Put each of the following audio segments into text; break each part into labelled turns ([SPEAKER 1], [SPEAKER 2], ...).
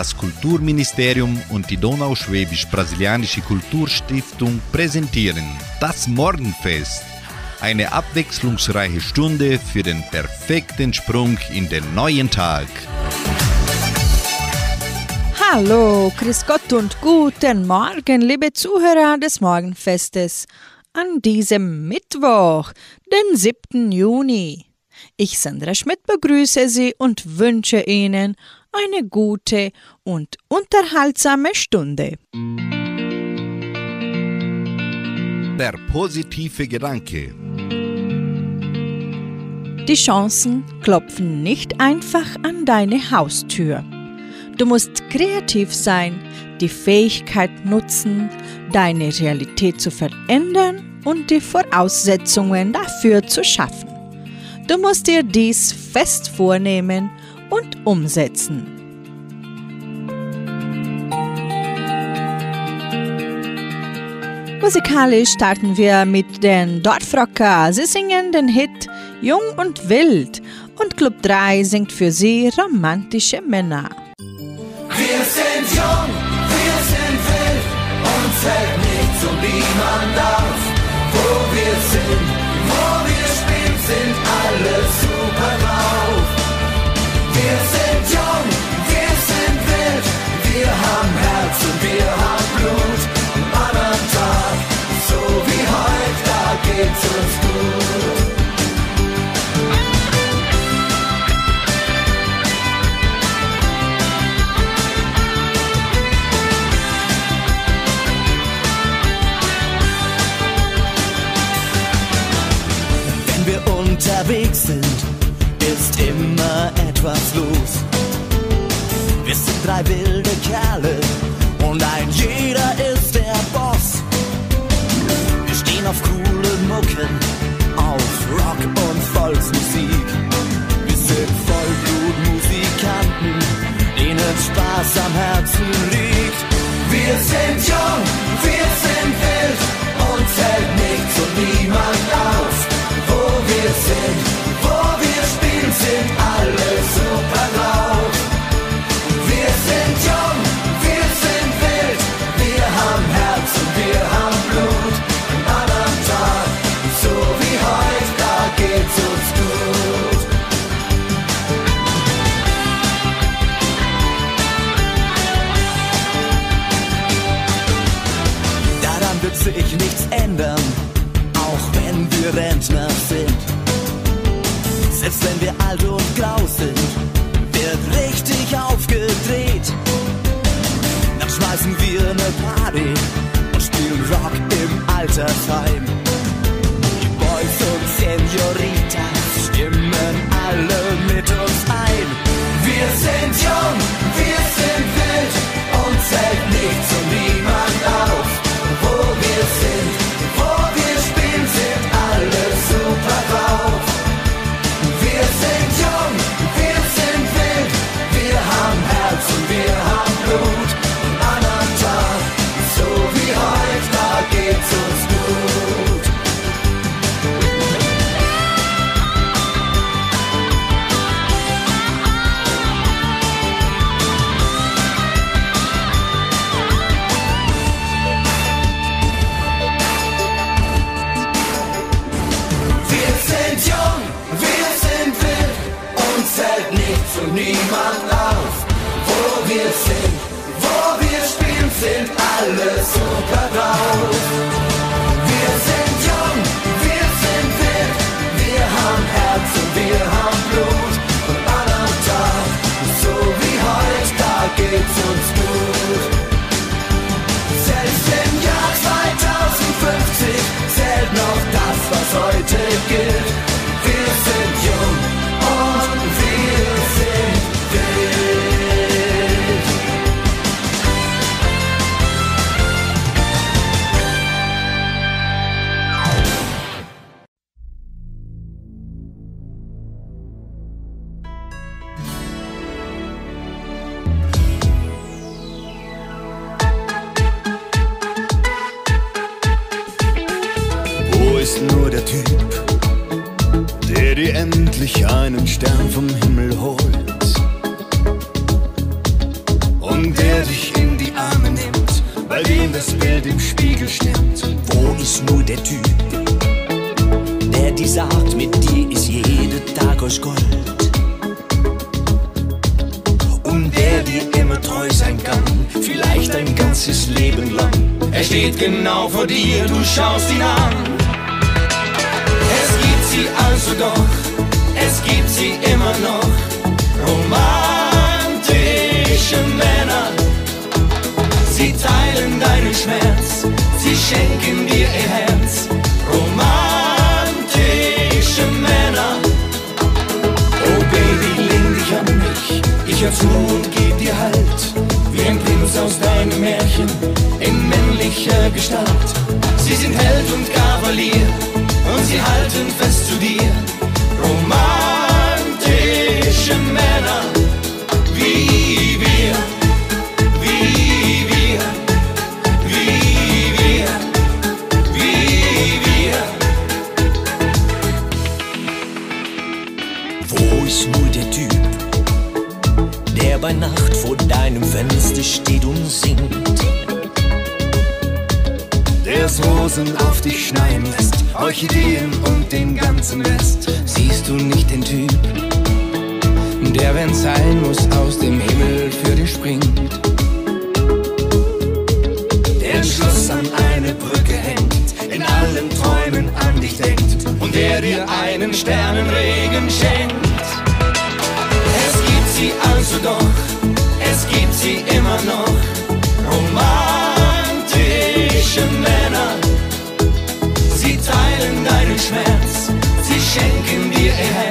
[SPEAKER 1] Das Kulturministerium und die Donauschwäbisch-Brasilianische Kulturstiftung präsentieren das Morgenfest. Eine abwechslungsreiche Stunde für den perfekten Sprung in den neuen Tag.
[SPEAKER 2] Hallo, Grüß Gott und guten Morgen, liebe Zuhörer des Morgenfestes. An diesem Mittwoch, den 7. Juni. Ich, Sandra Schmidt, begrüße Sie und wünsche Ihnen eine gute und unterhaltsame Stunde.
[SPEAKER 1] Der positive Gedanke.
[SPEAKER 2] Die Chancen klopfen nicht einfach an deine Haustür. Du musst kreativ sein, die Fähigkeit nutzen, deine Realität zu verändern und die Voraussetzungen dafür zu schaffen. Du musst dir dies fest vornehmen und umsetzen. Musikalisch starten wir mit den Dorfrocker. Sie singen den Hit Jung und Wild und Club 3 singt für sie romantische Männer.
[SPEAKER 3] Wir sind jung, wir sind wild und fällt nichts und niemand auf, Wir haben Blut. Am Tag, so wie heute, da geht's uns gut. Wenn wir unterwegs sind, ist immer etwas los. Wir sind drei wilde Kerle im Altersheim. Deinen Schmerz, sie schenken dir ihr Herz. Romantische Männer, oh Baby, lehn dich an mich, ich hör zu und geb dir Halt. Wie ein Prinz aus deinem Märchen in männlicher Gestalt. Sie sind Held und Kavalier und sie halten fest zu dir. Romantische Männer,
[SPEAKER 4] steht und singt?
[SPEAKER 3] der's Rosen auf dich schneien lässt, Orchideen und den ganzen Rest. Siehst du nicht den Typ, der, wenn's sein muss, aus dem Himmel für dich springt? Der ein Schloss an eine Brücke hängt, in allen Träumen an dich denkt und der dir einen Sternenregen schenkt. Es gibt sie also doch, sie immer noch. Romantische Männer, sie teilen deinen Schmerz, sie schenken dir ihr Herz.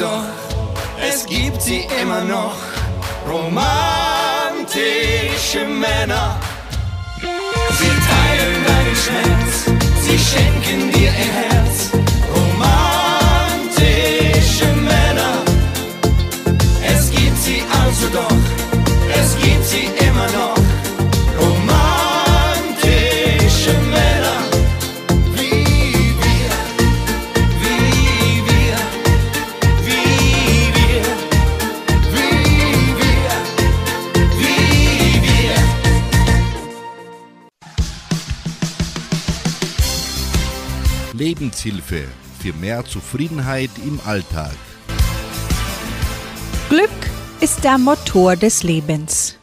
[SPEAKER 3] Doch, es gibt sie immer noch. Romantische Männer, sie teilen deinen Schmerz, sie schenken dir ihr Herz.
[SPEAKER 1] Lebenshilfe für mehr Zufriedenheit im Alltag.
[SPEAKER 2] Glück ist der Motor des Lebens.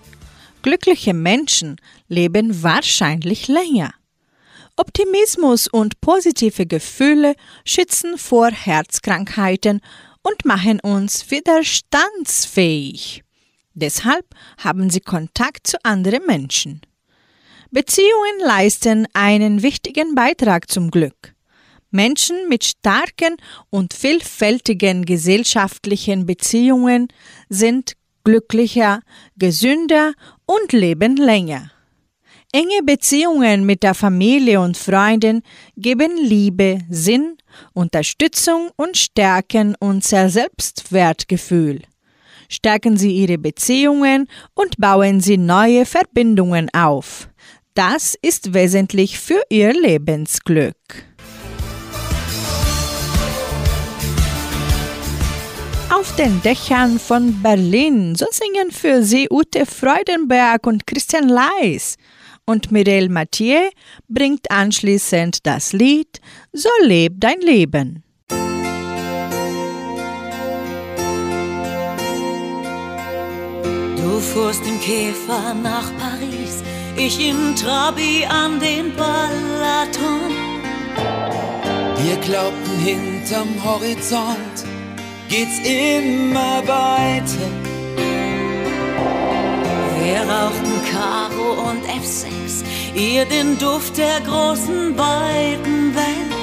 [SPEAKER 2] Glückliche Menschen leben wahrscheinlich länger. Optimismus und positive Gefühle schützen vor Herzkrankheiten und machen uns widerstandsfähig. Deshalb haben sie Kontakt zu anderen Menschen. Beziehungen leisten einen wichtigen Beitrag zum Glück. Menschen mit starken und vielfältigen gesellschaftlichen Beziehungen sind glücklicher, gesünder und leben länger. Enge Beziehungen mit der Familie und Freunden geben Liebe, Sinn, Unterstützung und stärken unser Selbstwertgefühl. Stärken Sie Ihre Beziehungen und bauen Sie neue Verbindungen auf. Das ist wesentlich für Ihr Lebensglück. Auf den Dächern von Berlin, so singen für Sie Ute Freudenberg und Christian Leis. Und Mireille Mathieu bringt anschließend das Lied So leb dein Leben.
[SPEAKER 5] Du fuhrst im Käfer nach Paris, ich in Trabi an den Balaton.
[SPEAKER 6] Wir glaubten hinterm Horizont geht's immer weiter.
[SPEAKER 5] Wir rauchten Karo und F6, ihr den Duft der großen weiten Welt.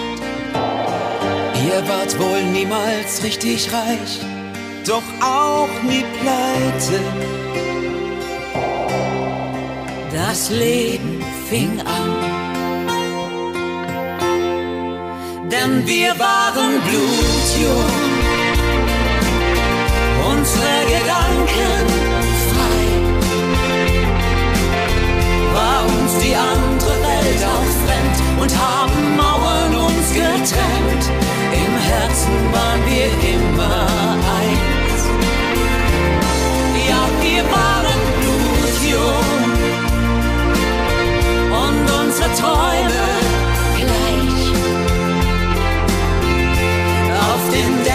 [SPEAKER 6] Ihr wart wohl niemals richtig reich, doch auch nie pleite.
[SPEAKER 5] Das Leben fing an. Denn wir waren blutjung, unsere Gedanken frei. War uns die andere Welt auch fremd und haben Mauern uns getrennt. Im Herzen waren wir immer eins. Ja, wir waren blutjung und unsere Träume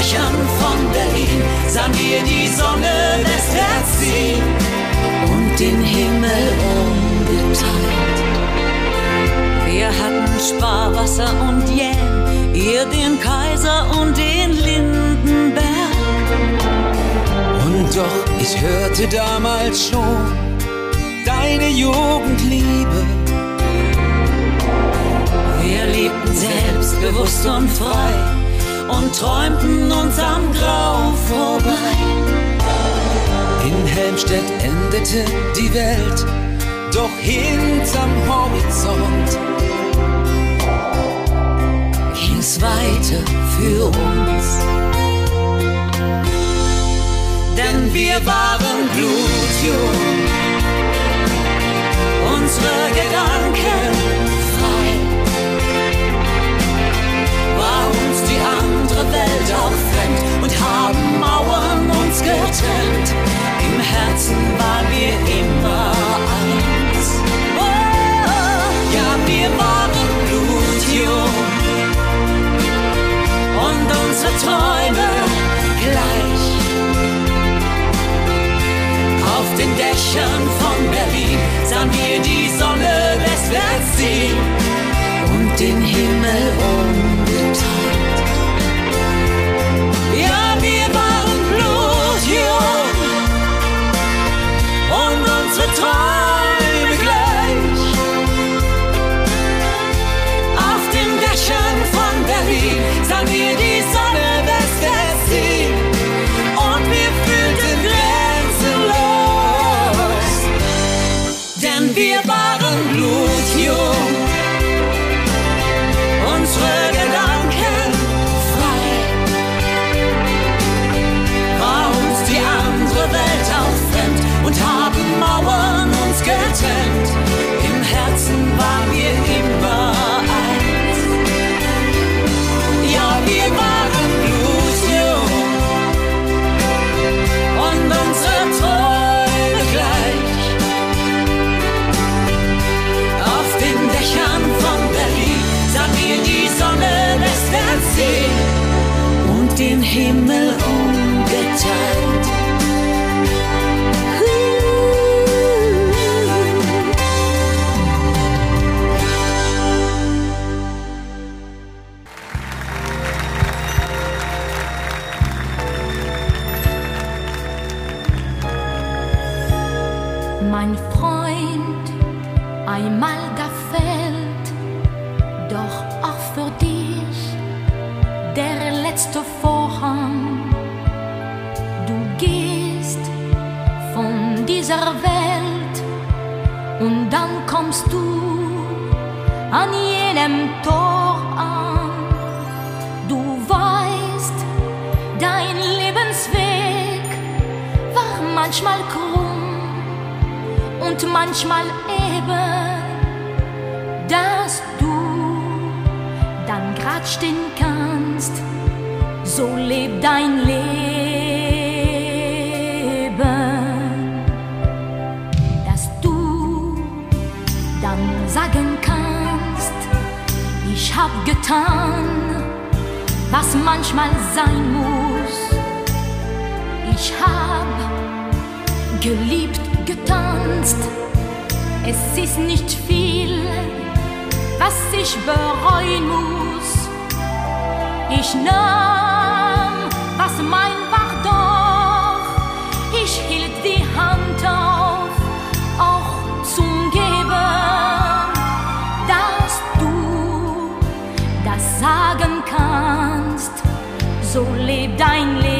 [SPEAKER 5] Dächern von Berlin sahen wir die Sonne westwärts ziehen und den Himmel umgeteilt. Wir hatten Sparwasser und Jäm, ihr den Kaiser und den Lindenberg.
[SPEAKER 6] Und doch, ich hörte damals schon deine Jugendliebe.
[SPEAKER 5] Wir lebten selbstbewusst und frei und träumten uns am Grau vorbei.
[SPEAKER 6] In Helmstedt endete die Welt, doch hinterm Horizont
[SPEAKER 5] ging's weiter für uns. Denn wir waren blutjung, unsere Gedanken frei. Andere Welt auch fremd und haben Mauern uns getrennt. Im Herzen waren wir immer eins. Oh, ja, wir waren blutjung und unsere Träume gleich. Auf den Dächern von Berlin sahen wir die Sonne westwärts ziehen und den Himmel umgeteilt.
[SPEAKER 7] So lebt dein Leben.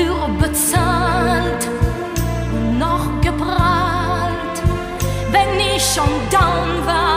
[SPEAKER 7] Dafür bezahlt und noch geprahlt, wenn ich schon down war.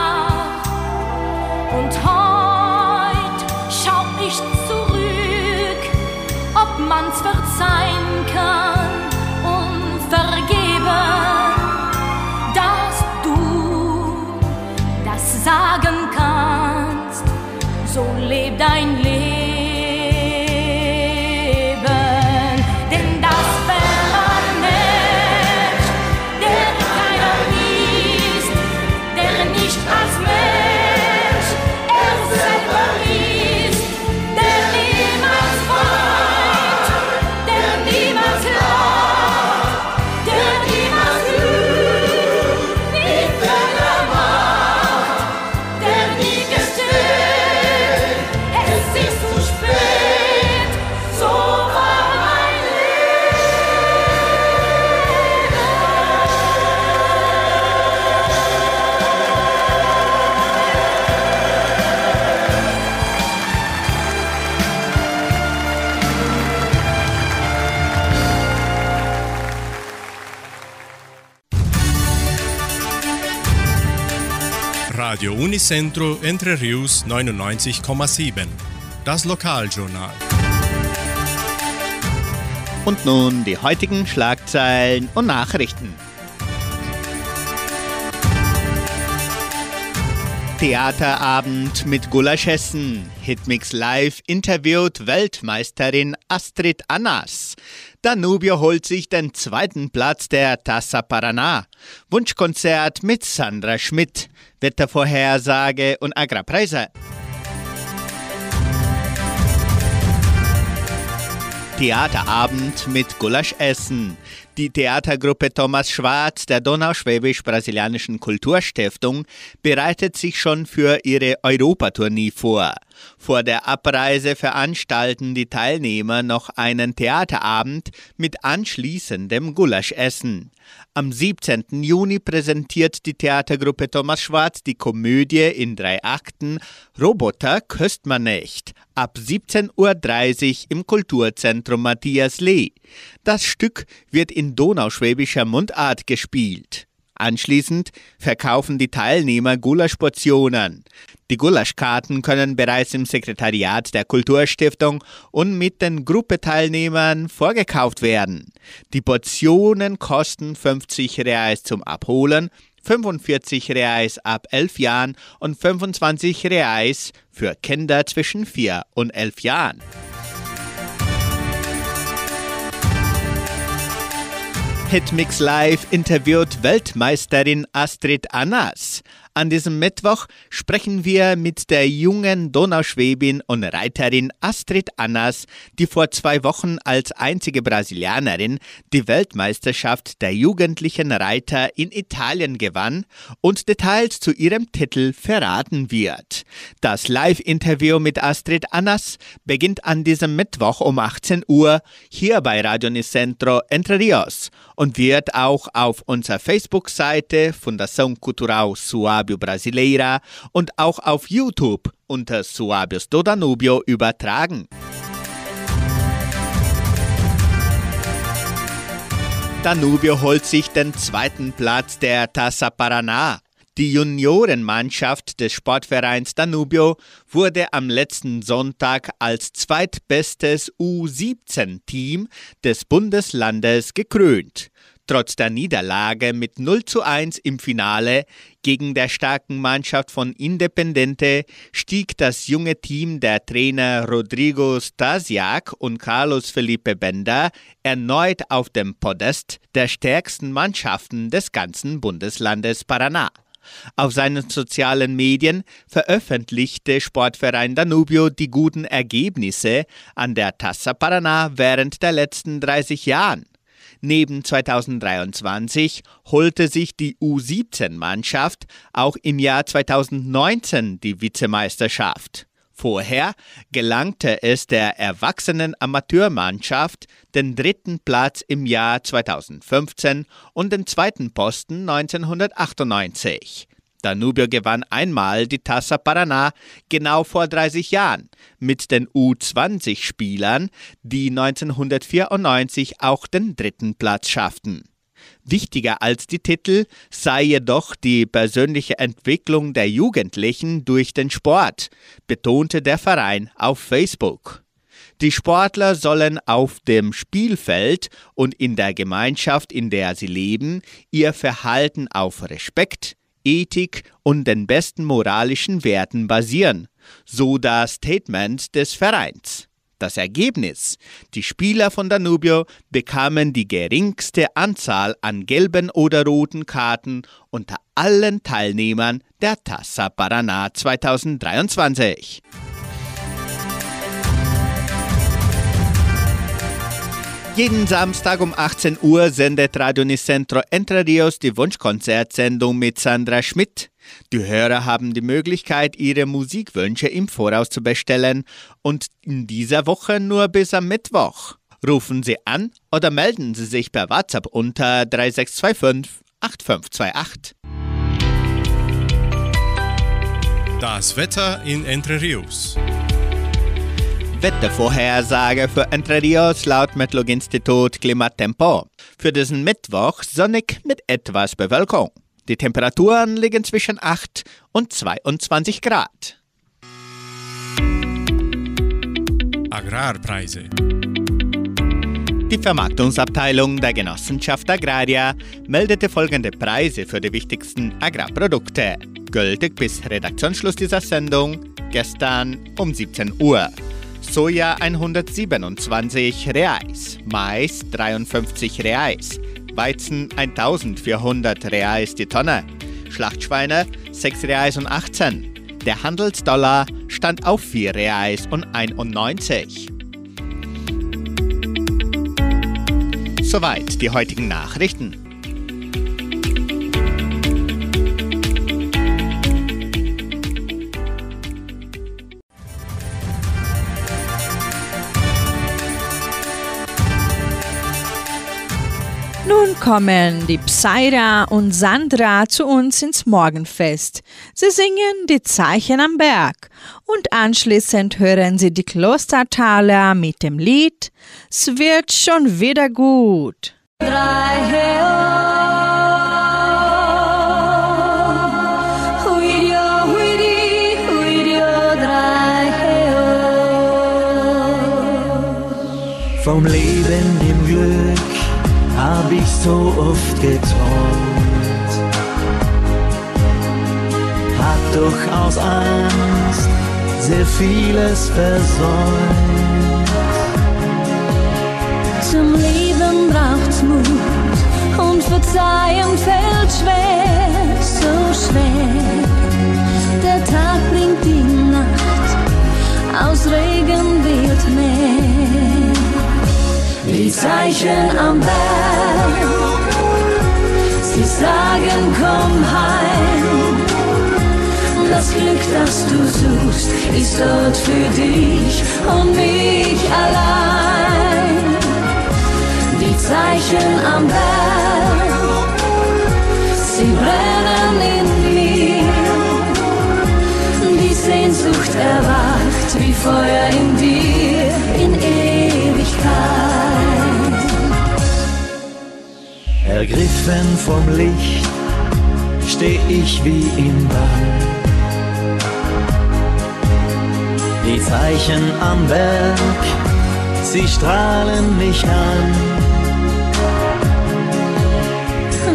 [SPEAKER 8] Radio Unicentro Entre Rius 99,7. Das Lokaljournal.
[SPEAKER 9] Und nun die heutigen Schlagzeilen und Nachrichten. Theaterabend mit Gulaschessen. Hitmix Live interviewt Weltmeisterin Astrid Annas. Danubio holt sich den zweiten Platz der Tassa Paraná. Wunschkonzert mit Sandra Schmidt. Wettervorhersage und Agrarpreise. Theaterabend mit Gulaschessen. Die Theatergruppe Thomas Schwarz der Donauschwäbisch-Brasilianischen Kulturstiftung bereitet sich schon für ihre Europatournee vor. Vor der Abreise veranstalten die Teilnehmer noch einen Theaterabend mit anschließendem Gulaschessen. Am 17. Juni präsentiert die Theatergruppe Thomas Schwarz die Komödie in drei Akten Roboter köst man nicht ab 17.30 Uhr im Kulturzentrum Matthias Lee. Das Stück wird in donauschwäbischer Mundart gespielt. Anschließend verkaufen die Teilnehmer Gulaschportionen. Die Gulaschkarten können bereits im Sekretariat der Kulturstiftung und mit den Gruppeteilnehmern vorgekauft werden. Die Portionen kosten 50 Reais zum Abholen, 45 Reais ab 11 Jahren und 25 Reais für Kinder zwischen 4 und 11 Jahren. Hitmix Live interviewt Weltmeisterin Astrid Annas. An diesem Mittwoch sprechen wir mit der jungen Donauschwäbin und Reiterin Astrid Annas, die vor zwei Wochen als einzige Brasilianerin die Weltmeisterschaft der jugendlichen Reiter in Italien gewann und Details zu ihrem Titel verraten wird. Das Live-Interview mit Astrid Annas beginnt an diesem Mittwoch um 18 Uhr hier bei Radio Nicentro Entre Rios und wird auch auf unserer Facebook-Seite Fundação Cultural Suábio Brasileira und auch auf YouTube unter Suábios do Danubio übertragen. Danubio holt sich den zweiten Platz der Tassa Paraná. Die Juniorenmannschaft des Sportvereins Danubio wurde am letzten Sonntag als zweitbestes U17-Team des Bundeslandes gekrönt. Trotz der Niederlage mit 0 zu 1 im Finale gegen der starken Mannschaft von Independente stieg das junge Team der Trainer Rodrigo Stasiak und Carlos Felipe Bender erneut auf dem Podest der stärksten Mannschaften des ganzen Bundeslandes Paraná. Auf seinen sozialen Medien veröffentlichte Sportverein Danubio die guten Ergebnisse an der Tassa Paraná während der letzten 30 Jahren. Neben 2023 holte sich die U17-Mannschaft auch im Jahr 2019 die Vizemeisterschaft. Vorher gelangte es der erwachsenen Amateurmannschaft den dritten Platz im Jahr 2015 und den zweiten Posten 1998. Danubio gewann einmal die Tassa Paraná genau vor 30 Jahren mit den U20-Spielern, die 1994 auch den dritten Platz schafften. Wichtiger als die Titel sei jedoch die persönliche Entwicklung der Jugendlichen durch den Sport, betonte der Verein auf Facebook. Die Sportler sollen auf dem Spielfeld und in der Gemeinschaft, in der sie leben, ihr Verhalten auf Respekt, Ethik und den besten moralischen Werten basieren, so das Statement des Vereins. Das Ergebnis? Die Spieler von Danubio bekamen die geringste Anzahl an gelben oder roten Karten unter allen Teilnehmern der Tassa Paraná 2023. Jeden Samstag um 18 Uhr sendet Radio Nicentro Entre Rios die Wunschkonzertsendung mit Sandra Schmidt. Die Hörer haben die Möglichkeit, ihre Musikwünsche im Voraus zu bestellen und in dieser Woche nur bis am Mittwoch. Rufen Sie an oder melden Sie sich per WhatsApp unter 3625 8528.
[SPEAKER 8] Das Wetter in Entre Rios.
[SPEAKER 9] Wettervorhersage für Entre Rios laut Metlog-Institut Klimatempo. Für diesen Mittwoch sonnig mit etwas Bewölkung. Die Temperaturen liegen zwischen 8 und 22 Grad.
[SPEAKER 8] Agrarpreise.
[SPEAKER 9] Die Vermarktungsabteilung der Genossenschaft Agraria meldete folgende Preise für die wichtigsten Agrarprodukte. Gültig bis Redaktionsschluss dieser Sendung gestern um 17 Uhr. Soja 127 Reais, Mais 53 Reais, Weizen 1400 Reais die Tonne, Schlachtschweine 6 Reais und 18. Der Handelsdollar stand auf 4 Reais und 91. Soweit die heutigen Nachrichten.
[SPEAKER 2] Kommen die Psaira und Sandra zu uns ins Morgenfest. Sie singen die Zeichen am Berg und anschließend hören sie die Klostertaler mit dem Lied Es wird schon wieder gut.
[SPEAKER 10] Drei
[SPEAKER 3] Vom Leben so oft geträumt. Hab doch aus Angst sehr vieles versäumt.
[SPEAKER 10] Zum Leben braucht's Mut und Verzeihen fällt schwer, so schwer. Der Tag bringt die Nacht, aus Regen wird Meer. Die Zeichen am Berg, sie sagen komm heim. Das Glück, das du suchst, ist dort für dich und mich allein. Die Zeichen am Berg, sie brennen in mir. Die Sehnsucht erwacht wie Feuer in dir
[SPEAKER 3] Ergriffen vom Licht steh ich wie im Bann. Die Zeichen am Berg, sie strahlen mich an.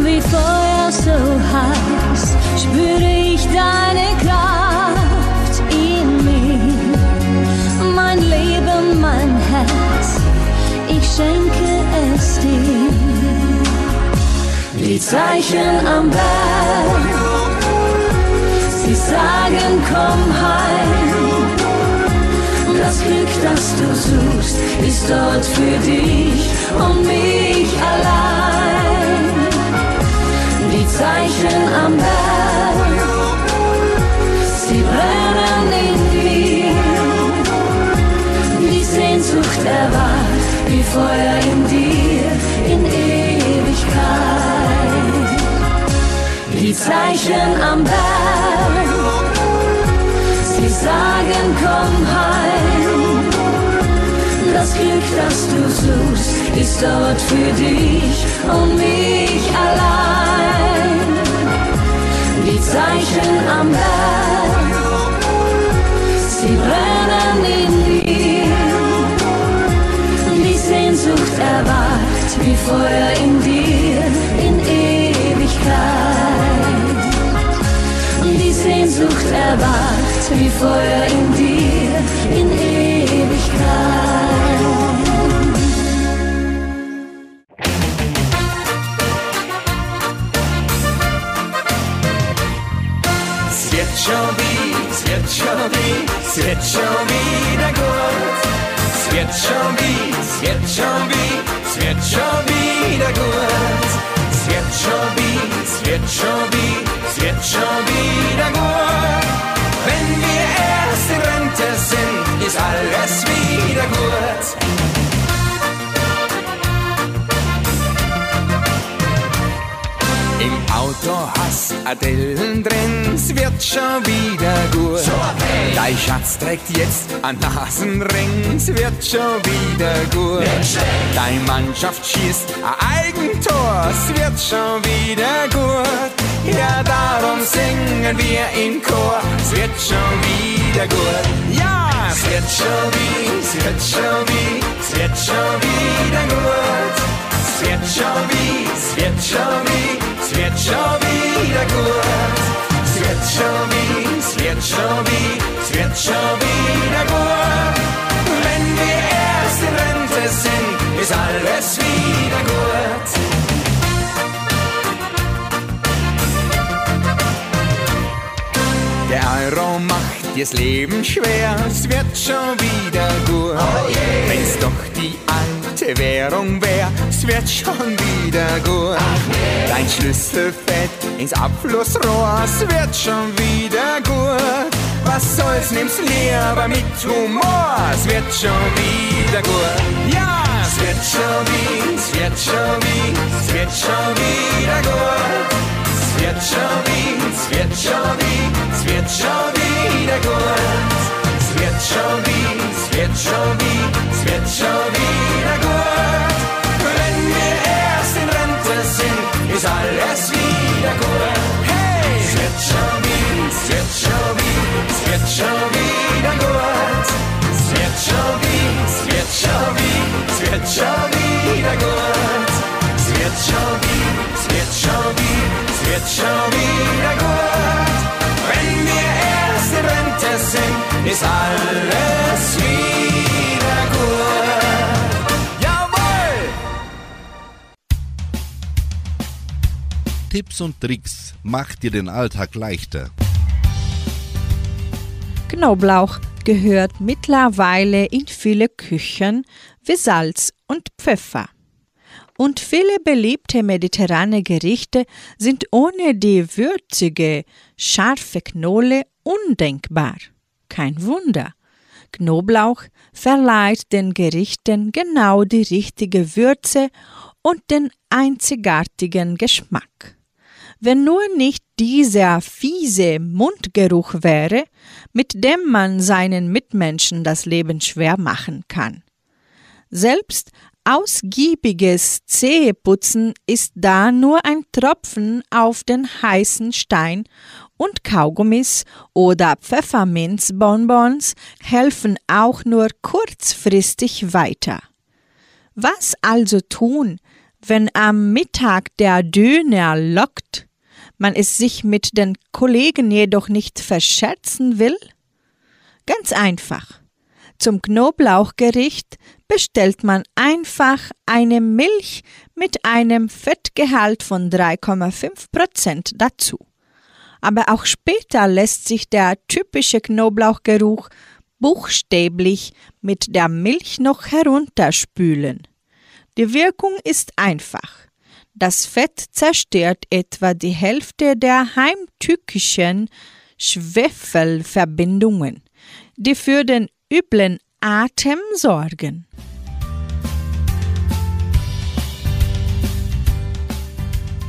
[SPEAKER 10] Wie Feuer so heiß spüre ich deine Kraft in mir. Mein Leben, mein Herz, ich schenke es dir. Die Zeichen am Berg, sie sagen komm heim. Das Glück, das du suchst, ist dort für dich und mich allein. Die Zeichen am Berg, sie brennen in mir. Die Sehnsucht erwacht wie Feuer in dir in Ewigkeit. Die Zeichen am Berg. Sie sagen, komm heim. Das Glück, das du suchst, ist dort für dich und mich allein. Die Zeichen am Berg, sie brennen in dir. Die Sehnsucht erwacht wie Feuer erwacht wie Feuer in dir in Ewigkeit.
[SPEAKER 11] Es wird schon wie, es wird schon wie, es wird schon wieder gut. Es wird schon wie, es wird schon wie, es wird schon wieder gut. Es wird schon wie, es wird schon hast Adellen drin, es wird schon wieder gut. Dein Schatz trägt jetzt ein es wird schon wieder gut. Deine Mannschaft schießt ein Eigentor, es wird schon wieder gut. Ja, darum singen wir in Chor, es wird schon wieder gut. Ja, es wird schon wie, es wird schon wie, es wird schon wieder gut. Es wird schon wie, es wird schon wie, es wird schon wieder gut. Es wird schon wie, es wird schon wie, es wird schon wieder gut. Wenn wir erst in Rente sind, ist alles wieder gut. Der Euro macht dir's Leben schwer, es wird schon wieder gut. Wenn's doch die alte Währung wär, es wird schon wieder gut. Dein Schlüssel fällt ins Abflussrohr, es wird schon wieder gut. Was soll's, nimm's lieber mit Humor, es wird schon wieder gut. Ja, es wird schon wie, es wird schon wie, es wird schon wieder gut. Es wird schon wie, es wird schon wie, es wird schon wieder gut. Es wird schon wie, es wird schon wie, es wird schon wieder gut. Wird schon wieder gut. Es wird schon wie, es wird schon wie, es wird schon wieder gut. Es wird schon wie, es wird schon wie, es wird schon wieder gut. Wenn wir erst in Rente sind, ist alles wieder gut. Jawohl!
[SPEAKER 1] Tipps und Tricks macht dir den Alltag leichter.
[SPEAKER 2] Knoblauch gehört mittlerweile in viele Küchen wie Salz und Pfeffer. Und viele beliebte mediterrane Gerichte sind ohne die würzige, scharfe Knolle undenkbar. Kein Wunder. Knoblauch verleiht den Gerichten genau die richtige Würze und den einzigartigen Geschmack. Wenn nur nicht dieser fiese Mundgeruch wäre, mit dem man seinen Mitmenschen das Leben schwer machen kann. Selbst ausgiebiges Zähneputzen ist da nur ein Tropfen auf den heißen Stein und Kaugummis oder Pfefferminzbonbons helfen auch nur kurzfristig weiter. Was also tun, wenn am Mittag der Döner lockt, man es sich mit den Kollegen jedoch nicht verscherzen will? Ganz einfach. Zum Knoblauchgericht bestellt man einfach eine Milch mit einem Fettgehalt von 3,5% dazu. Aber auch später lässt sich der typische Knoblauchgeruch buchstäblich mit der Milch noch herunterspülen. Die Wirkung ist einfach. Das Fett zerstört etwa die Hälfte der heimtückischen Schwefelverbindungen, die für den üblen Atem sorgen.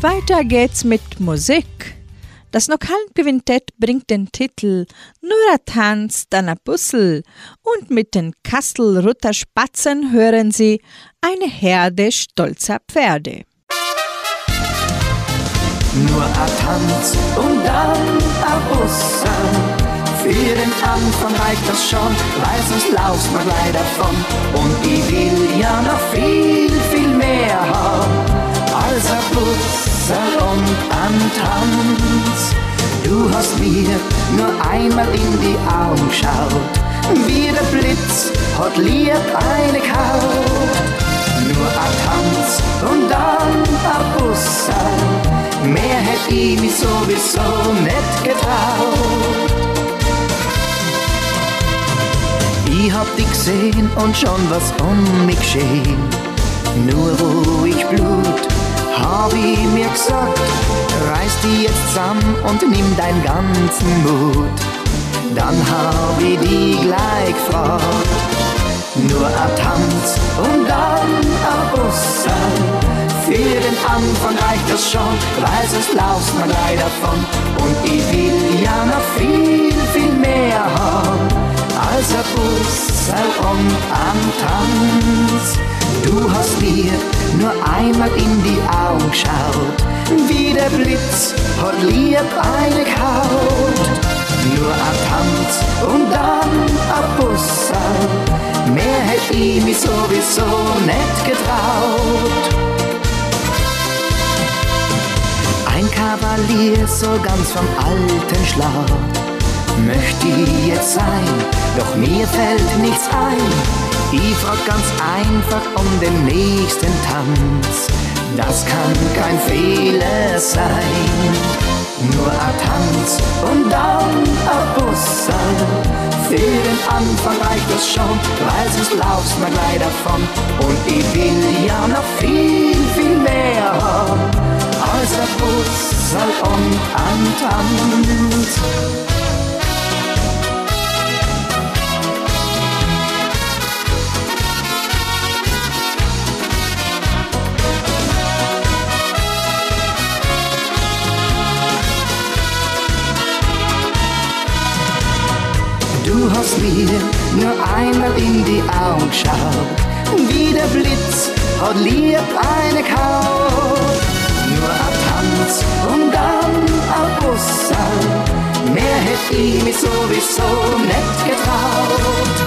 [SPEAKER 2] Weiter geht's mit Musik. Das Lokalquintett bringt den Titel Nur ein Tanz, dann ein Bussel und mit den Kastelrutter Spatzen hören Sie eine Herde stolzer Pferde.
[SPEAKER 3] Nur ein Tanz und dann ein Bussel. Für den Anfang reicht das schon, weil sonst laufst man gleich davon. Und ich will ja noch viel, viel mehr haben als ein Bussel und ein Tanz. Du hast mir nur einmal in die Augen geschaut, wie der Blitz hat lieb eine Kaut. Nur ein Tanz und dann ein Bussel, mehr hätt ich mich sowieso nicht getraut. Ich hab dich gesehen und schon was um mich geschehen. Nur ruhig Blut, hab ich mir gesagt, reiß dich jetzt zusammen und nimm deinen ganzen Mut. Dann hab ich dich gleich gefragt, nur ein Tanz und dann ein Bussel. Für den Anfang reicht das schon, weil sonst laufst man leider davon. Und ich will ja noch viel, viel mehr haben als ein Bussel und am Tanz. Du hast mir nur einmal in die Augen geschaut, wie der Blitz hat lieb eine Kaut. Nur ein Tanz und dann ein Bussel, mehr hätt ich mich sowieso nicht getraut. Ein Kavalier so ganz vom alten Schlag möchte jetzt sein, doch mir fällt nichts ein. Ich frag ganz einfach um den nächsten Tanz, das kann kein Fehler sein. Nur ein Tanz und dann ein Bussel. Für den Anfang reicht es schon, weil sonst laufst man gleich davon. Und ich will ja noch viel, viel mehr haben, Bussel und ein Tanz. Du hast mir nur einmal in die Augen geschaut, wie der Blitz hat lieb eine Kaut. Nur Tanz und dann ein Bussel, mehr hätt ich mich sowieso nicht getraut.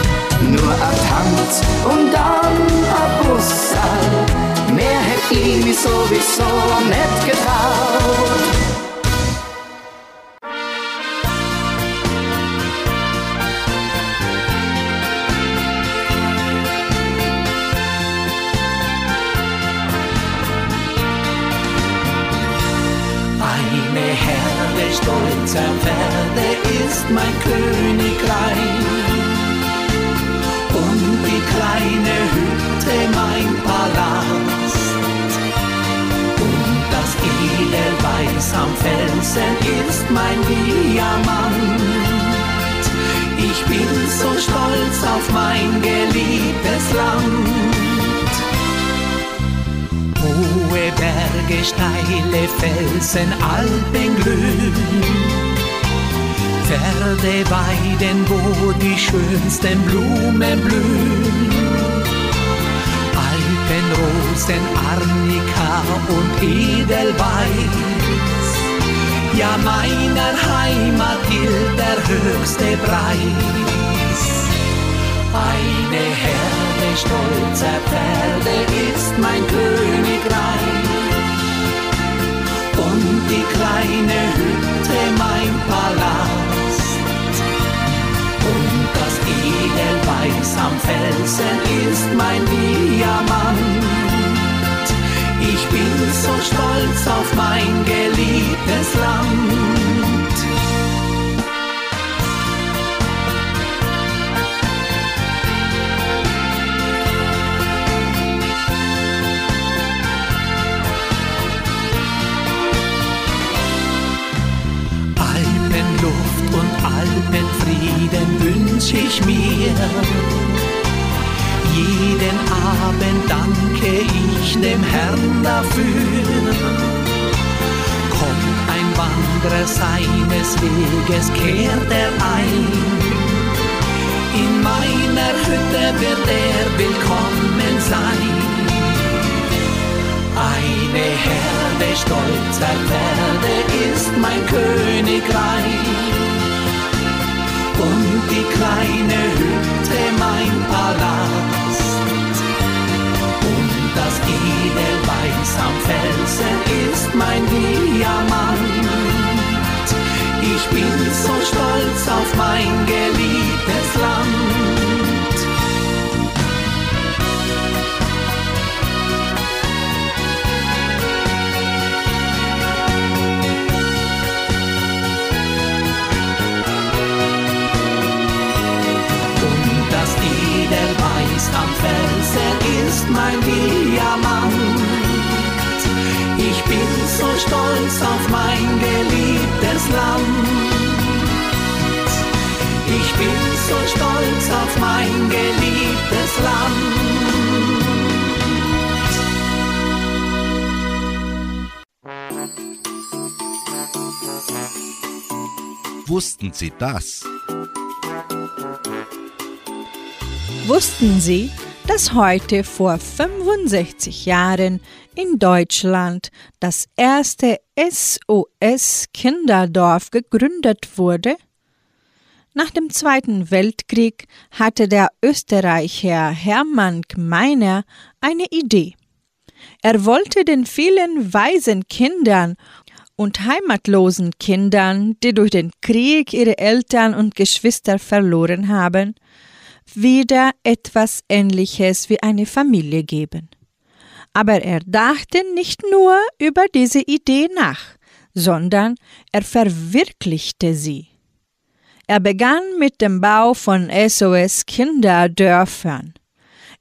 [SPEAKER 3] Nur ein Tanz und dann ein Bussel, mehr hätt ich mich sowieso nicht getraut.
[SPEAKER 7] Felsen, Alpenglüh. Pferdeweiden, wo die schönsten Blumen blühen. Alpenrosen, Arnika und Edelweiß. Ja, meiner Heimat gilt der höchste Preis. Eine Herde stolzer Pferde ist mein Königreich. Die kleine Hütte mein Palast. Und das Edelweiß am Felsen ist mein Diamant. Ich bin so stolz auf mein geliebtes Land. Und Alpenfrieden wünsch ich mir. Jeden Abend danke ich dem Herrn dafür. Kommt ein Wand
[SPEAKER 3] andere seines Weges kehrt er ein. In meiner Hütte wird er willkommen sein. Eine Herde stolzer Pferde ist mein Königreich und die kleine Hütte mein Palast. Und das Edelweiß am Felsen ist mein Diamant. Ich bin so stolz auf mein geliebtes Land. Am Felsen ist mein Diamant. Ich bin so stolz auf mein geliebtes Land. Ich bin so stolz auf mein geliebtes Land.
[SPEAKER 1] Wussten Sie das?
[SPEAKER 2] Wussten Sie, dass heute vor 65 Jahren in Deutschland das erste SOS Kinderdorf gegründet wurde? Nach dem Zweiten Weltkrieg hatte der Österreicher Hermann Gmeiner eine Idee. Er wollte den vielen weisen Kindern und heimatlosen Kindern, die durch den Krieg ihre Eltern und Geschwister verloren haben, wieder etwas Ähnliches wie eine Familie geben. Aber er dachte nicht nur über diese Idee nach, sondern er verwirklichte sie. Er begann mit dem Bau von SOS Kinderdörfern.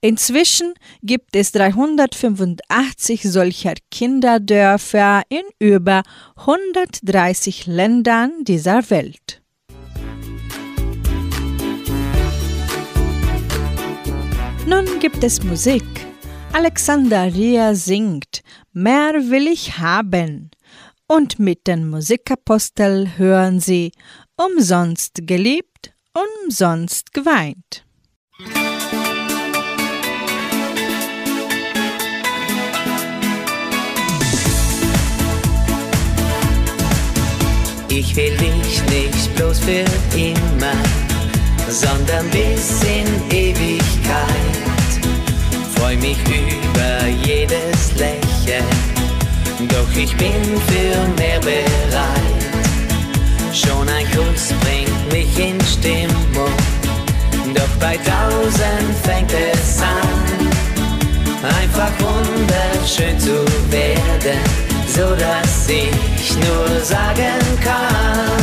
[SPEAKER 2] Inzwischen gibt es 385 solcher Kinderdörfer in über 130 Ländern dieser Welt. Nun gibt es Musik. Alexander Ria singt Mehr will ich haben. Und mit den Musikapostel hören sie Umsonst geliebt, umsonst geweint.
[SPEAKER 5] Ich will dich nicht bloß für immer sondern bis in Ewigkeit. Freu mich über jedes Lächeln, doch ich bin für mehr bereit. Schon ein Kuss bringt mich in Stimmung, doch bei tausend fängt es an. Einfach wunderschön zu werden, so dass ich nur sagen kann.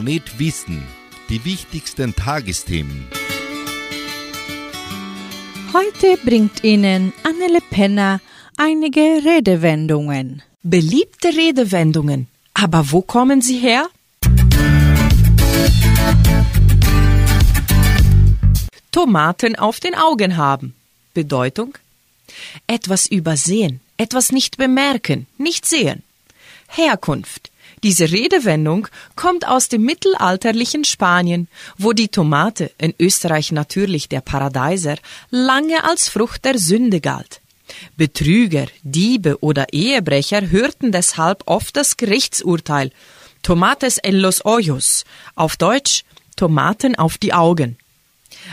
[SPEAKER 1] Planet Wissen. Die wichtigsten Tagesthemen.
[SPEAKER 2] Heute bringt Ihnen Annele Penner einige Redewendungen.
[SPEAKER 12] Beliebte Redewendungen. Aber wo kommen sie her? Tomaten auf den Augen haben. Bedeutung? Etwas übersehen, etwas nicht bemerken, nicht sehen. Herkunft. Diese Redewendung kommt aus dem mittelalterlichen Spanien, wo die Tomate, in Österreich natürlich der Paradeiser, lange als Frucht der Sünde galt. Betrüger, Diebe oder Ehebrecher hörten deshalb oft das Gerichtsurteil Tomates en los ojos, auf Deutsch Tomaten auf die Augen.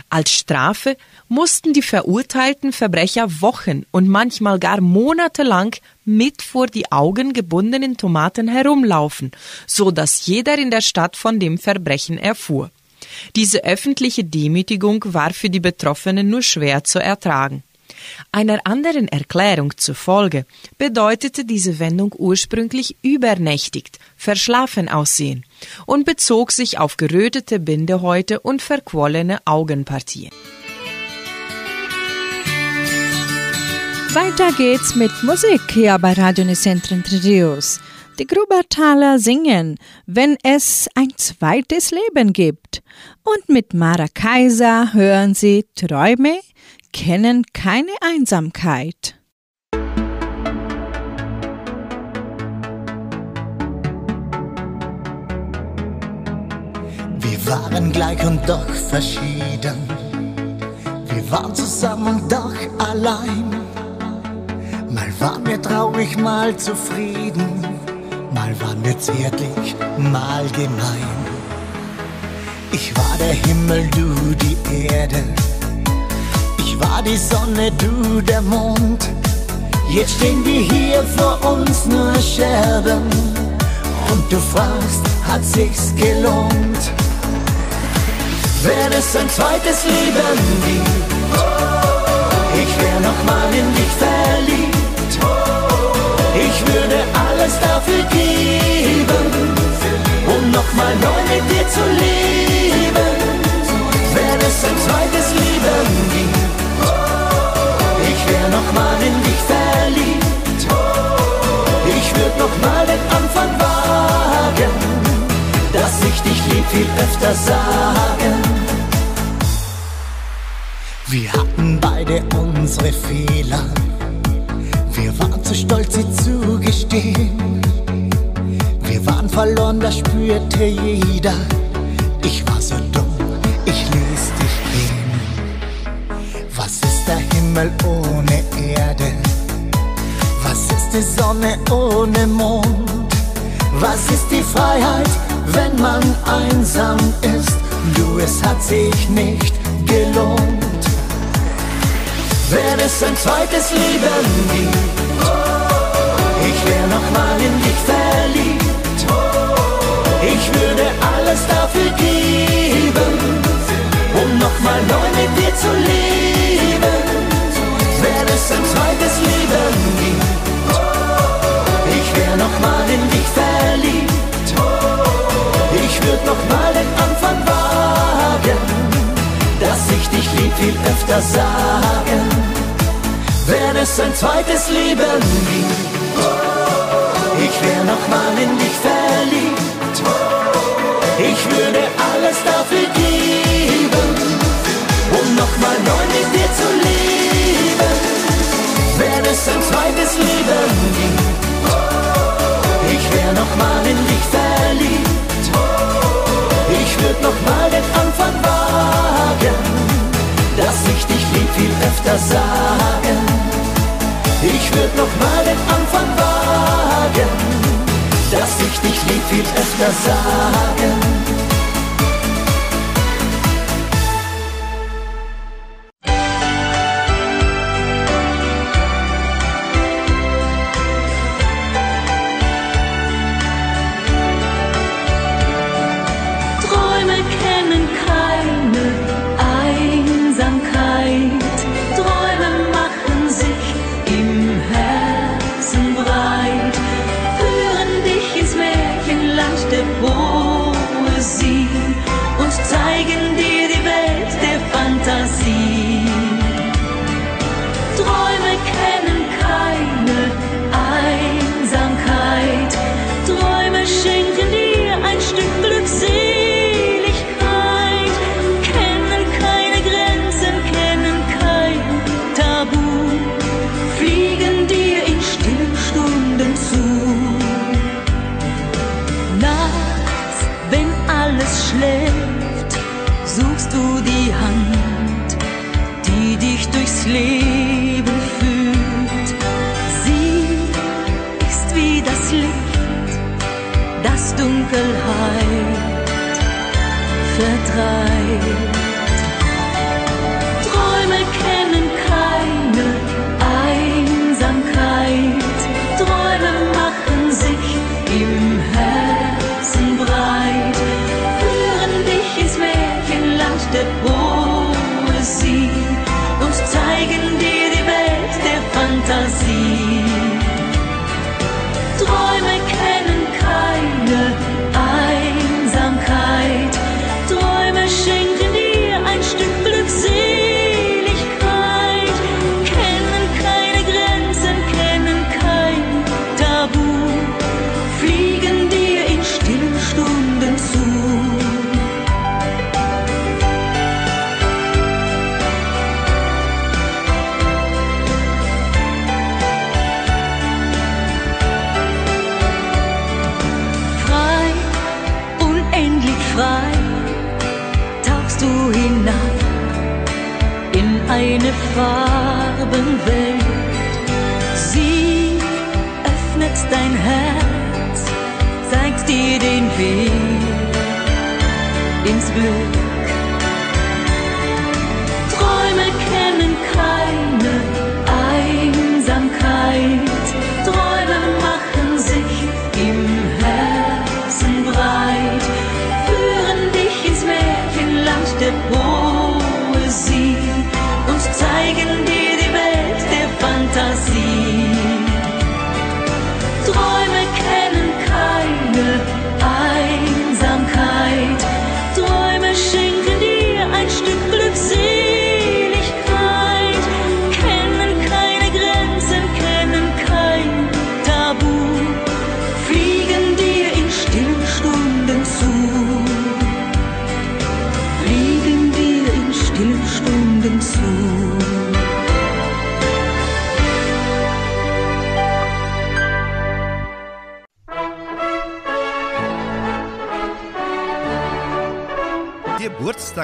[SPEAKER 12] Als Strafe mussten die verurteilten Verbrecher Wochen und manchmal gar Monate lang mit vor die Augen gebundenen Tomaten herumlaufen, so dass jeder in der Stadt von dem Verbrechen erfuhr. Diese öffentliche Demütigung war für die Betroffenen nur schwer zu ertragen. Einer anderen Erklärung zufolge bedeutete diese Wendung ursprünglich übernächtigt, verschlafen aussehen und bezog sich auf gerötete Bindehäute und verquollene Augenpartien.
[SPEAKER 2] Weiter geht's mit Musik hier bei Radio Nicentro Rios. Die Grubertaler singen, wenn es ein zweites Leben gibt. Und mit Mara Kaiser hören sie Träume kennen keine Einsamkeit.
[SPEAKER 3] Waren gleich und doch verschieden. Wir waren zusammen und doch allein. Mal waren wir traurig, mal zufrieden. Mal waren wir zärtlich, mal gemein. Ich war der Himmel, du die Erde. Ich war die Sonne, du der Mond. Jetzt stehen wir hier vor uns nur Scherben. Und du fragst, hat sich's gelohnt? Wenn es ein zweites Leben gibt, ich wär noch mal in dich verliebt. Ich würde alles dafür geben, um noch mal neu mit dir zu leben. Wenn es ein zweites Leben gibt wär noch mal in dich verliebt. Ich würd noch mal den Anfang wagen, ich dich lieb viel öfter sagen. Wir hatten beide unsere Fehler. Wir waren zu stolz, sie zugestehen. Wir waren verloren, das spürte jeder. Ich war so dumm, ich ließ dich gehen. Was ist der Himmel ohne Erde? Was ist die Sonne ohne Mond? Was ist die Freiheit, wenn man einsam ist? Du, es hat sich nicht gelohnt. Wenn es ein zweites Leben gibt, ich wär noch mal in dich verliebt. Ich würde alles dafür geben, um noch mal neu mit dir zu leben. Viel öfter sagen. Wenn es ein zweites Leben gibt, ich wär noch mal in dich verliebt. Ich würde alles dafür geben, um noch mal neu mit dir zu leben. Wenn es ein zweites Leben gibt, ich wär noch mal in dich verliebt. Ich würd noch öfter sagen. Ich würd noch mal den Anfang wagen, dass ich dich lieb viel öfter sagen.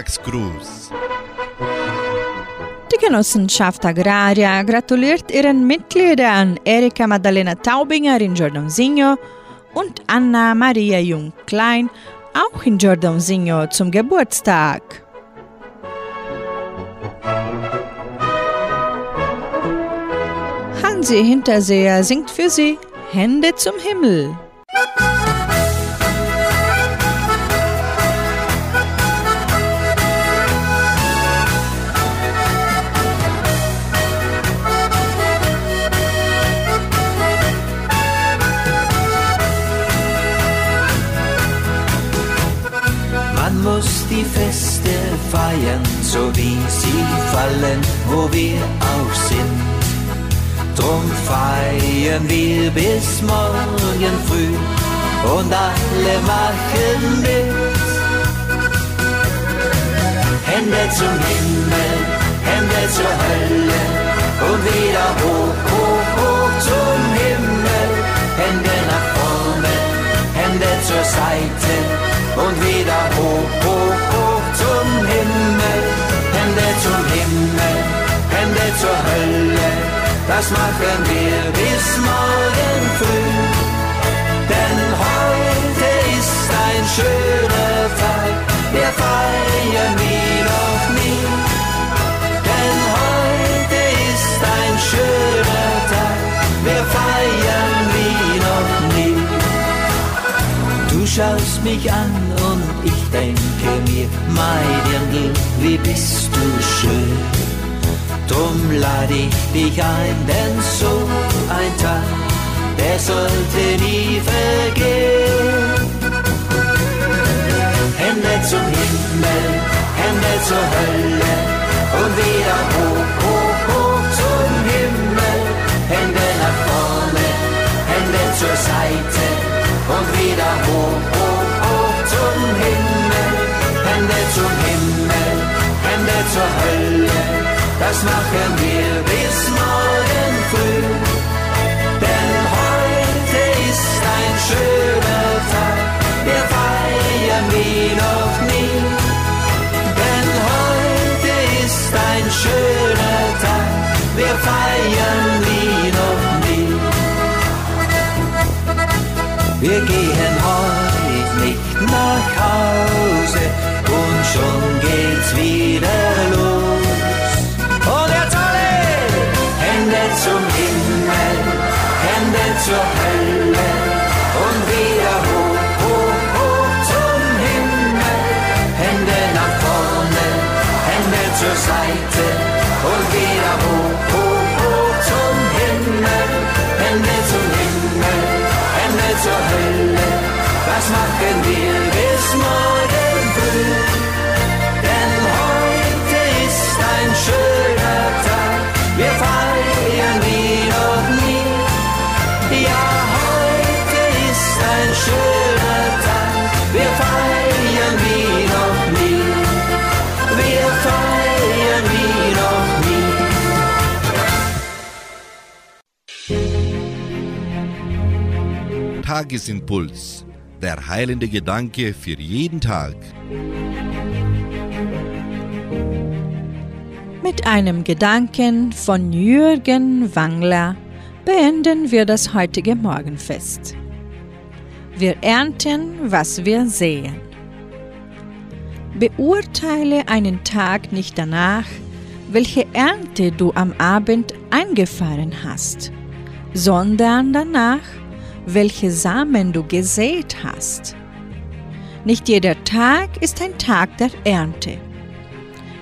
[SPEAKER 1] Geburtstagsgruß.
[SPEAKER 2] Die Genossenschaft Agraria gratuliert ihren Mitgliedern Erika Maddalena Taubinger in Giordonsigno und Anna Maria Jung-Klein auch in Giordonsigno zum Geburtstag. Hansi Hinterseher singt für sie Hände zum Himmel.
[SPEAKER 3] Die Feste feiern, so wie sie fallen, wo wir auch sind. Drum feiern wir bis morgen früh und alle machen mit. Hände zum Himmel, Hände zur Hölle zur Hölle, das machen wir bis morgen früh. Denn heute ist ein schöner Tag, wir feiern wie noch nie. Denn heute ist ein schöner Tag, wir feiern wie noch nie. Du schaust mich an und ich denke mir, mein Dirndl, wie bist du schön. Drum lad ich dich ein, denn so ein Tag, der sollte nie vergehen. Hände zum Himmel, Hände zur Hölle und wieder hoch, hoch, hoch zum Himmel. Hände nach vorne, Hände zur Seite und wieder hoch, hoch, hoch zum Himmel. Hände zum Himmel, das machen wir bis morgen früh. Denn heute ist ein schöner Tag, wir feiern wie noch nie. Denn heute ist ein schöner Tag, wir feiern wie noch nie. Wir gehen heute nicht nach Hause und schon geht's wieder Hände zum Himmel, Hände zur Hölle und wieder hoch, hoch, hoch zum Himmel. Hände nach vorne, Hände zur Seite und wieder hoch, hoch, hoch zum Himmel.
[SPEAKER 5] Hände zum Himmel, Hände zur Hölle. Was machen wir bis
[SPEAKER 1] morgen? Tagesimpuls der heilende Gedanke für jeden Tag.
[SPEAKER 2] Mit einem Gedanken von Jürgen Wangler beenden wir das heutige Morgenfest. Wir ernten, was wir sehen. Beurteile einen Tag nicht danach, welche Ernte du am Abend eingefahren hast, sondern danach, welche Samen du gesät hast. Nicht jeder Tag ist ein Tag der Ernte.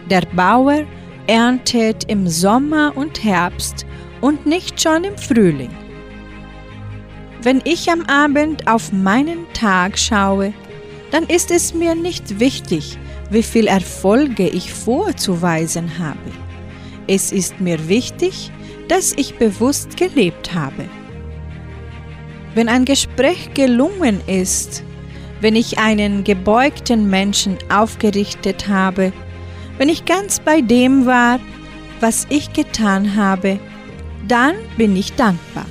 [SPEAKER 2] Der Bauer erntet im Sommer und Herbst und nicht schon im Frühling. Wenn ich am Abend auf meinen Tag schaue, dann ist es mir nicht wichtig, wie viel Erfolge ich vorzuweisen habe. Es ist mir wichtig, dass ich bewusst gelebt habe. Wenn ein Gespräch gelungen ist, wenn ich einen gebeugten Menschen aufgerichtet habe, wenn ich ganz bei dem war, was ich getan habe, dann bin ich dankbar.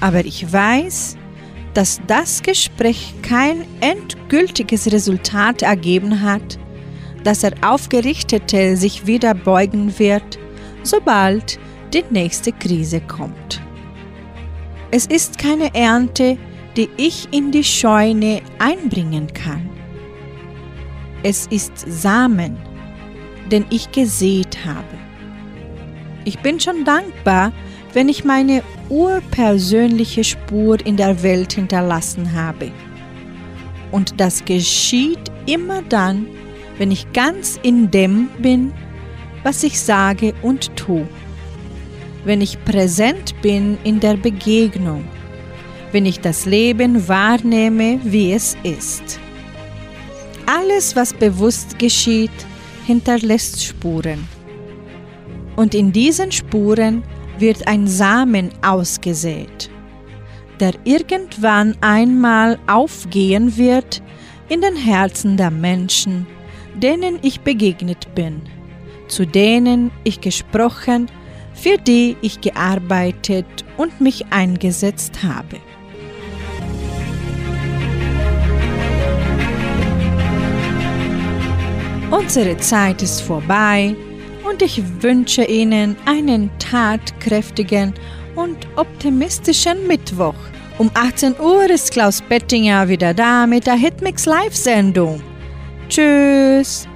[SPEAKER 2] Aber ich weiß, dass das Gespräch kein endgültiges Resultat ergeben hat, dass der Aufgerichtete sich wieder beugen wird, sobald die nächste Krise kommt. Es ist keine Ernte, die ich in die Scheune einbringen kann. Es ist Samen, den ich gesät habe. Ich bin schon dankbar, wenn ich meine urpersönliche Spur in der Welt hinterlassen habe. Und das geschieht immer dann, wenn ich ganz in dem bin, was ich sage und tue wenn ich präsent bin in der Begegnung, wenn ich das Leben wahrnehme, wie es ist. Alles, was bewusst geschieht, hinterlässt Spuren. Und in diesen Spuren wird ein Samen ausgesät, der irgendwann einmal aufgehen wird in den Herzen der Menschen, denen ich begegnet bin, zu denen ich gesprochen habe für die ich gearbeitet und mich eingesetzt habe. Unsere Zeit ist vorbei und ich wünsche Ihnen einen tatkräftigen und optimistischen Mittwoch. Um 18 Uhr ist Klaus Bettinger wieder da mit der Hitmix Live-Sendung. Tschüss!